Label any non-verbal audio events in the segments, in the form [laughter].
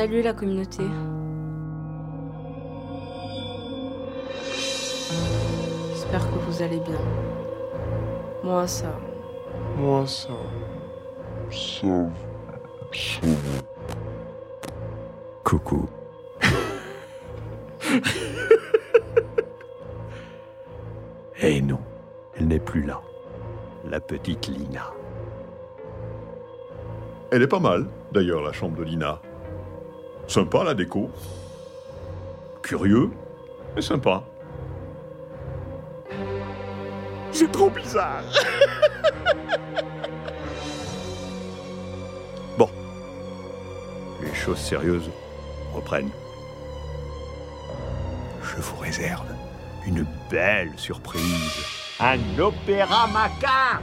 Salut la communauté. J'espère que vous allez bien. Moi ça. Moi, ça. Ça. Ça. Coucou. [laughs] Eh non, elle n'est plus là. La petite Lina. Elle est pas mal, d'ailleurs, la chambre de Lina. Sympa la déco. Curieux, mais sympa. C'est trop bizarre. [laughs] Bon. Les choses sérieuses reprennent. Je vous réserve une belle surprise. Un opéra macabre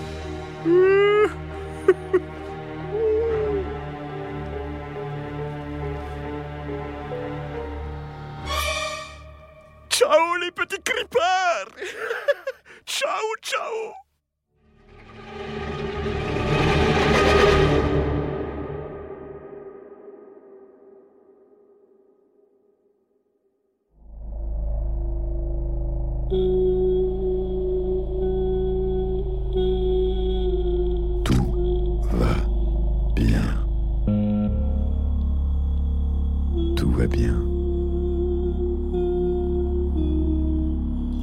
va bien.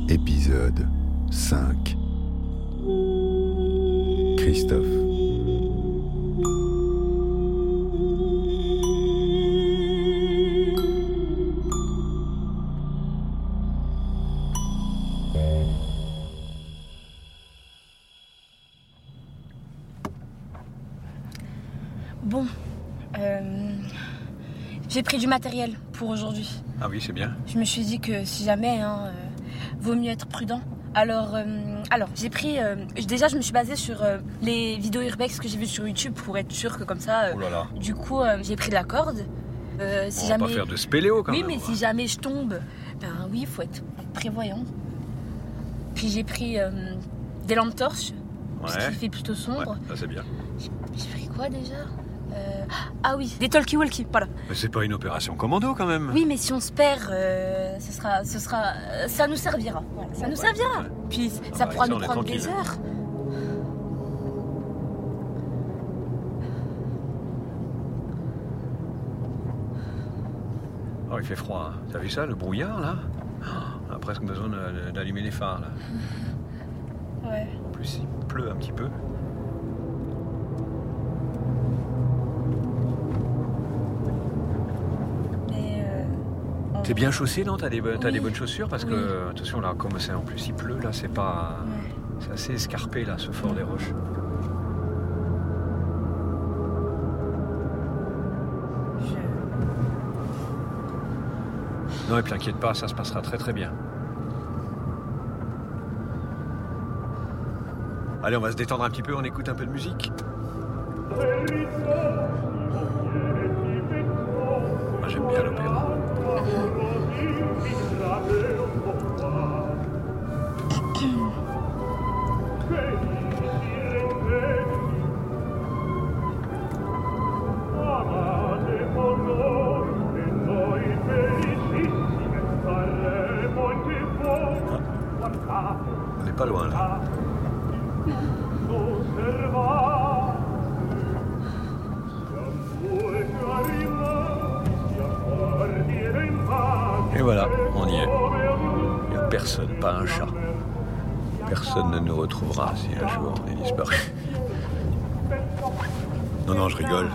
Épisode 5. Christophe. Matériel pour aujourd'hui. Ah oui, c'est bien. Je me suis dit que si jamais, hein, euh, vaut mieux être prudent. Alors, euh, alors j'ai pris. euh, déjà, je me suis basée sur euh, les vidéos urbex que j'ai vues sur YouTube pour être sûre que comme ça. Oh là là. du coup, j'ai pris de la corde. Si On jamais. va pas faire de spéléo quand oui, même. mais si jamais je tombe, ben oui, il faut être prévoyant. Puis j'ai pris des lampes torches, parce Ouais. qu'il fait plutôt Ouais, sombre. ça c'est bien. J'ai pris quoi déjà? Euh, Ah oui, des talkie-walkie, voilà. Mais c'est pas une opération commando quand même. Oui, mais si on se perd, euh, ce sera, ce sera, euh, ça nous servira. Voilà, ça nous servira. ouais. Puis ça pourra nous prendre des heures. Oh, il fait froid. hein. T'as vu ça, le brouillard là? On a presque besoin d'allumer les phares là. Ouais. En plus, il pleut un petit peu. Mais euh, on- T'es bien chaussé, non? T'as des, bo- t'as Oui. des bonnes chaussures? Parce Oui. que, attention, là, comme c'est en plus il pleut, là, c'est pas. Ouais. C'est assez escarpé, là, ce fort des roches. Je- Non, et puis inquiète pas, ça se passera très très bien. Allez, on va se détendre un petit peu, on écoute un peu de musique. Moi, j'aime bien l'opéra. [laughs] On n'est pas loin. Pas un chat. Personne ne nous retrouvera si un jour on est disparu. Non, non, je rigole.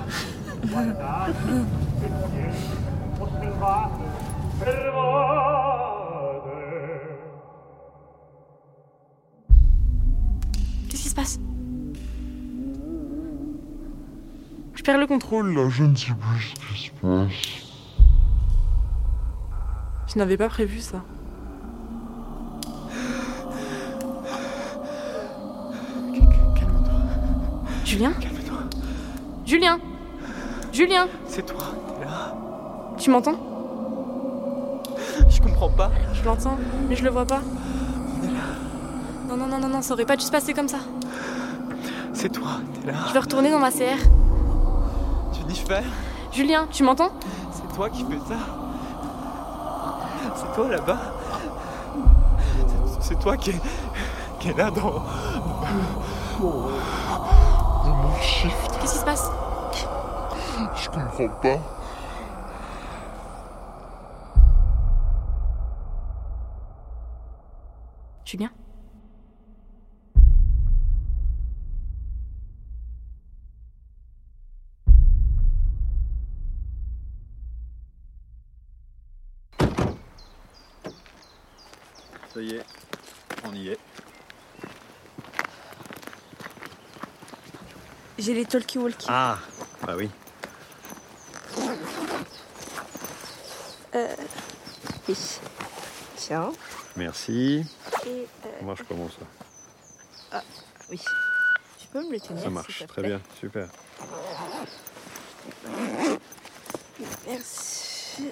Qu'est-ce qui se passe? Je perds le contrôle là, je ne sais plus ce qui se passe. Je n'avais pas prévu ça. Julien calme-toi. Julien Julien C'est toi, t'es là Tu m'entends Je comprends pas. Je l'entends, mais je le vois pas. Non, non, non, non, non, ça aurait pas dû se passer comme ça. C'est toi, t'es là. Je vais retourner dans ma CR. Jennifer, Julien, tu m'entends? C'est toi qui fais ça. C'est toi là-bas. C'est- toi qui est, qui est là dans. Dans se passe je comprends pas. Julien Ça y est, on y est. J'ai les talkie-walkie. Ah, bah oui. Oui. Tiens. Merci. Et Moi, je commence. oui. Tu peux me le tenir Ça marche, très bien, super. Merci.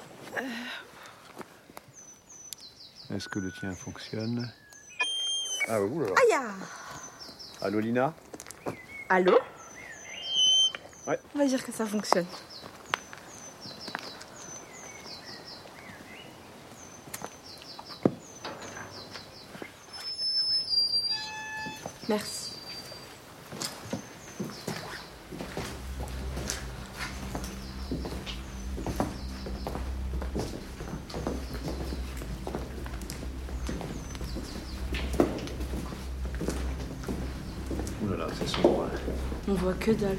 Est-ce que le tien fonctionne? Ah, oulala. Aïe Allô, Lina? Allô? Ouais. On va dire que ça fonctionne. Merci. Oulala, c'est sombre. hein. On voit que dalle.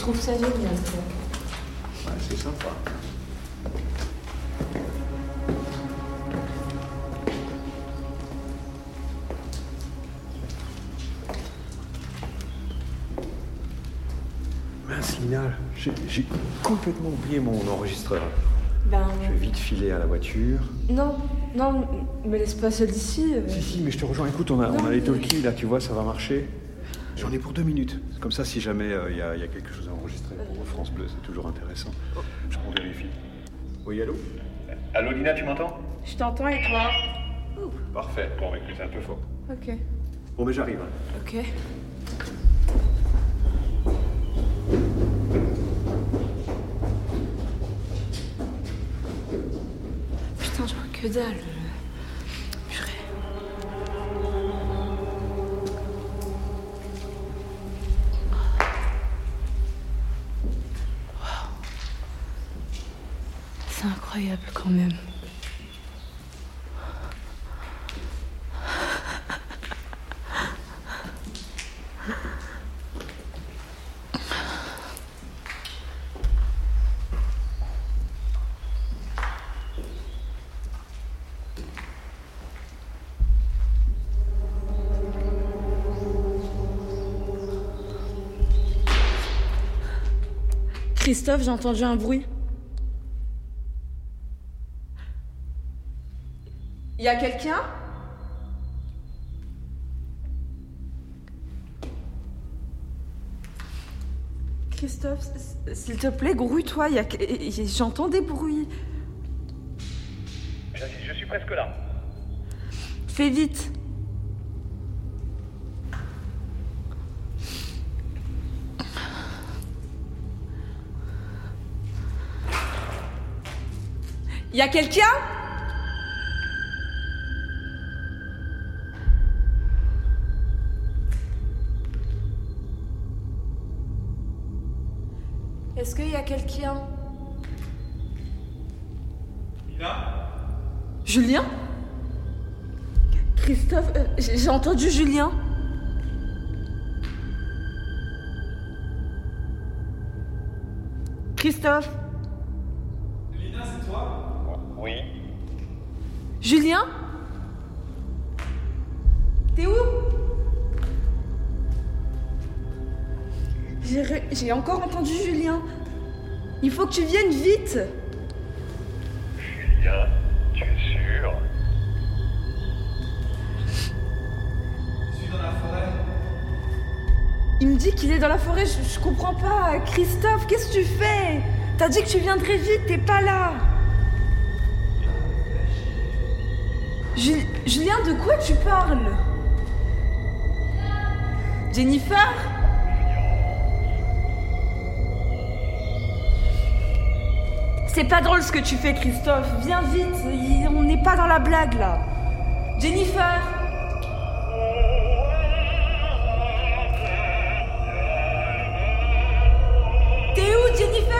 Tu trouves ça génial, Ouais, c'est sympa. Mince, Lina, j'ai complètement oublié mon enregistreur. Ben, Je vais vite filer à la voiture. non, non, me laisse pas seule d'ici. euh. Si, si, mais je te rejoins. Écoute, on a, on a les talkies, là, tu vois, ça va marcher. J'en ai pour deux minutes. Comme ça, si jamais il y, a, y a quelque chose à enregistrer pour France Bleu, c'est toujours intéressant. Je on vérifie. Oui, allô? Allô, Lina, tu m'entends? Je t'entends et toi? Parfait. Bon, écoute, c'est un peu fort. Ok. Bon, mais j'arrive. hein. Ok. Putain, je vois que dalle. Incroyable quand même. Christophe, j'ai entendu un bruit. Y a quelqu'un? Christophe, s'il te plaît, grouille-toi. y a J'entends des bruits. Je suis presque là. Fais vite. Y a quelqu'un? Qu'il y a quelqu'un Julien Christophe, euh, j'ai entendu Julien. Christophe Oui. Julien? T'es où? J'ai encore entendu Julien. Il faut que tu viennes vite. Julien, tu es sûr Il me dit qu'il est dans la forêt, je, je comprends pas. Christophe, qu'est-ce que tu fais? T'as dit que tu viendrais vite, t'es pas là. Ju- Julien, de quoi tu parles? Jennifer? C'est pas drôle ce que tu fais, Christophe. Viens vite, on n'est pas dans la blague là. Jennifer T'es où, Jennifer?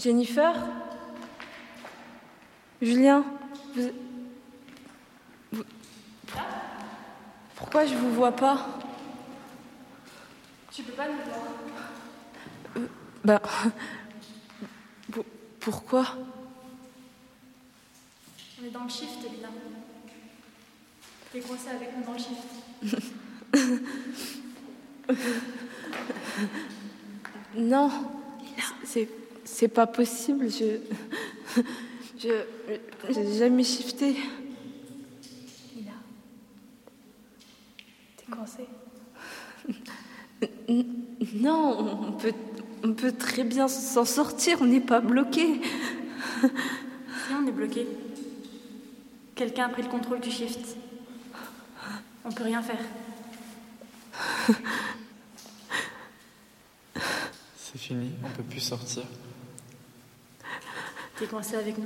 Jennifer Julien vous... vous- Pourquoi je vous vois pas? Tu peux pas nous voir. Bah. [laughs] pour- Pourquoi? On est dans le shift, Lina. T'es coincé avec nous dans le shift. [laughs] Non. C'est. C'est pas possible. Je. Je. J'ai jamais shifté. Lina. T'es coincé. Non, on peut, on peut très bien s'en sortir, on n'est pas bloqué. Si on est bloqué. Quelqu'un a pris le contrôle du shift. On peut rien faire. C'est fini, on peut plus sortir. T'es avec nous.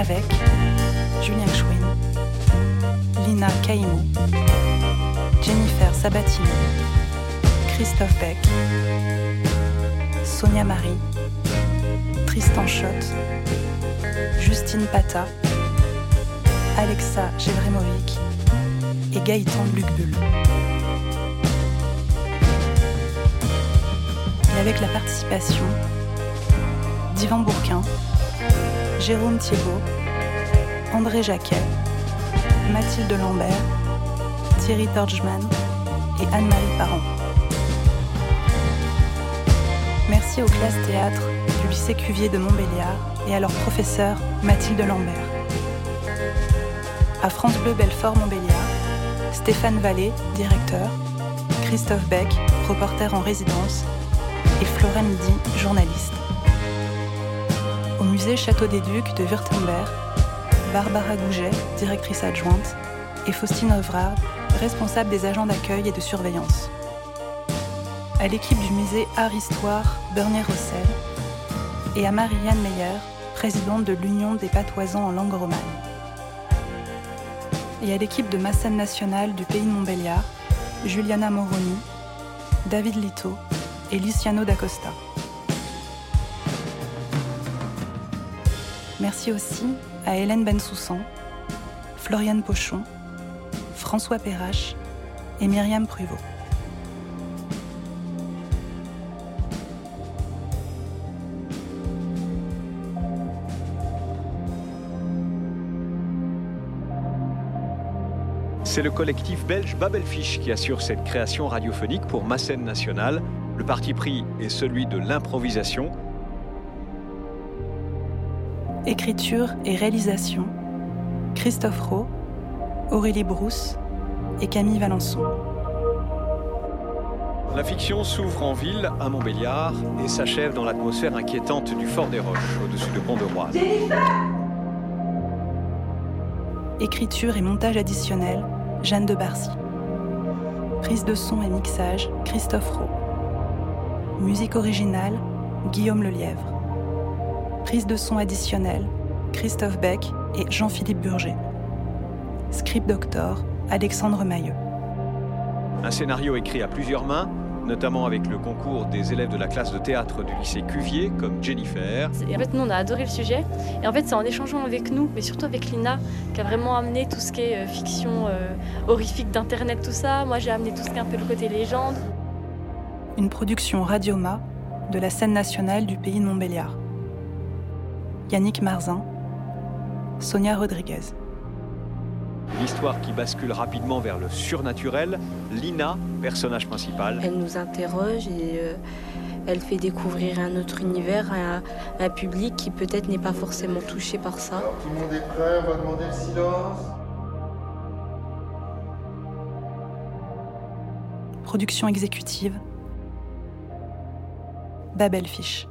Avec Julien Schwinn, Lina Caïmo, Jennifer Sabatini, Christophe Beck, Sonia Marie, Tristan Schott, Justine Pata, Alexa Jevremovic et Gaëtan Lucbull. Et avec la participation d'Yvan Bourquin, Jérôme Thiebaud, André Jacquet, Mathilde Lambert, Thierry Torgman et Anne-Marie Parent. Merci aux classes théâtre du lycée Cuvier de Montbéliard et à leur professeur Mathilde Lambert. À France Bleu Belfort Montbéliard, Stéphane Vallée, directeur, Christophe Beck, reporter en résidence, et Flora Midi, journaliste. Musée Château des Ducs de Württemberg, Barbara Gouget, directrice adjointe, et Faustine Oevrard, responsable des agents d'accueil et de surveillance. À l'équipe du musée Art Histoire Bernier-Rossel et à Marianne Meyer, présidente de l'Union des patoisans en langue romane. Et à l'équipe de ma scène nationale du pays de Montbéliard, Juliana Moroni, David Lito et Luciano d'Acosta. Merci aussi à Hélène Bensoussan, Floriane Pochon, François Perrache et Myriam Pruvot. C'est le collectif belge Babelfish qui assure cette création radiophonique pour ma scène nationale. Le parti pris est celui de l'improvisation. Écriture et réalisation Christophe Rowe, Aurélie Brousse et Camille Valençon. La fiction s'ouvre en ville, à Montbéliard, et s'achève dans l'atmosphère inquiétante du Fort des Roches, au-dessus de Pont-de-Roide. Écriture et montage additionnel Jeanne de Barcy. Prise de son et mixage Christophe Rowe. Musique originale Guillaume Lelièvre. Prise de son additionnelle Christophe Beck et Jean-Philippe Burger. Script doctor Alexandre Mailleux. Un scénario écrit à plusieurs mains, notamment avec le concours des élèves de la classe de théâtre du lycée Cuvier, comme Jennifer. Et en fait, nous, on a adoré le sujet. Et en fait, c'est en échangeant avec nous, mais surtout avec Lina, qui a vraiment amené tout ce qui est euh, fiction euh, horrifique d'Internet, tout ça. Moi, j'ai amené tout ce qui est un peu le côté légende. Une production Radioma de la scène nationale du pays de Montbéliard. Yannick Marzin, Sonia Rodriguez. L'histoire qui bascule rapidement vers le surnaturel. Lina, personnage principal. Elle nous interroge et euh, elle fait découvrir un autre univers à un, un public qui peut-être n'est pas forcément touché par ça. Alors tout le monde est prêt, on va demander le silence. Production exécutive Babelfish.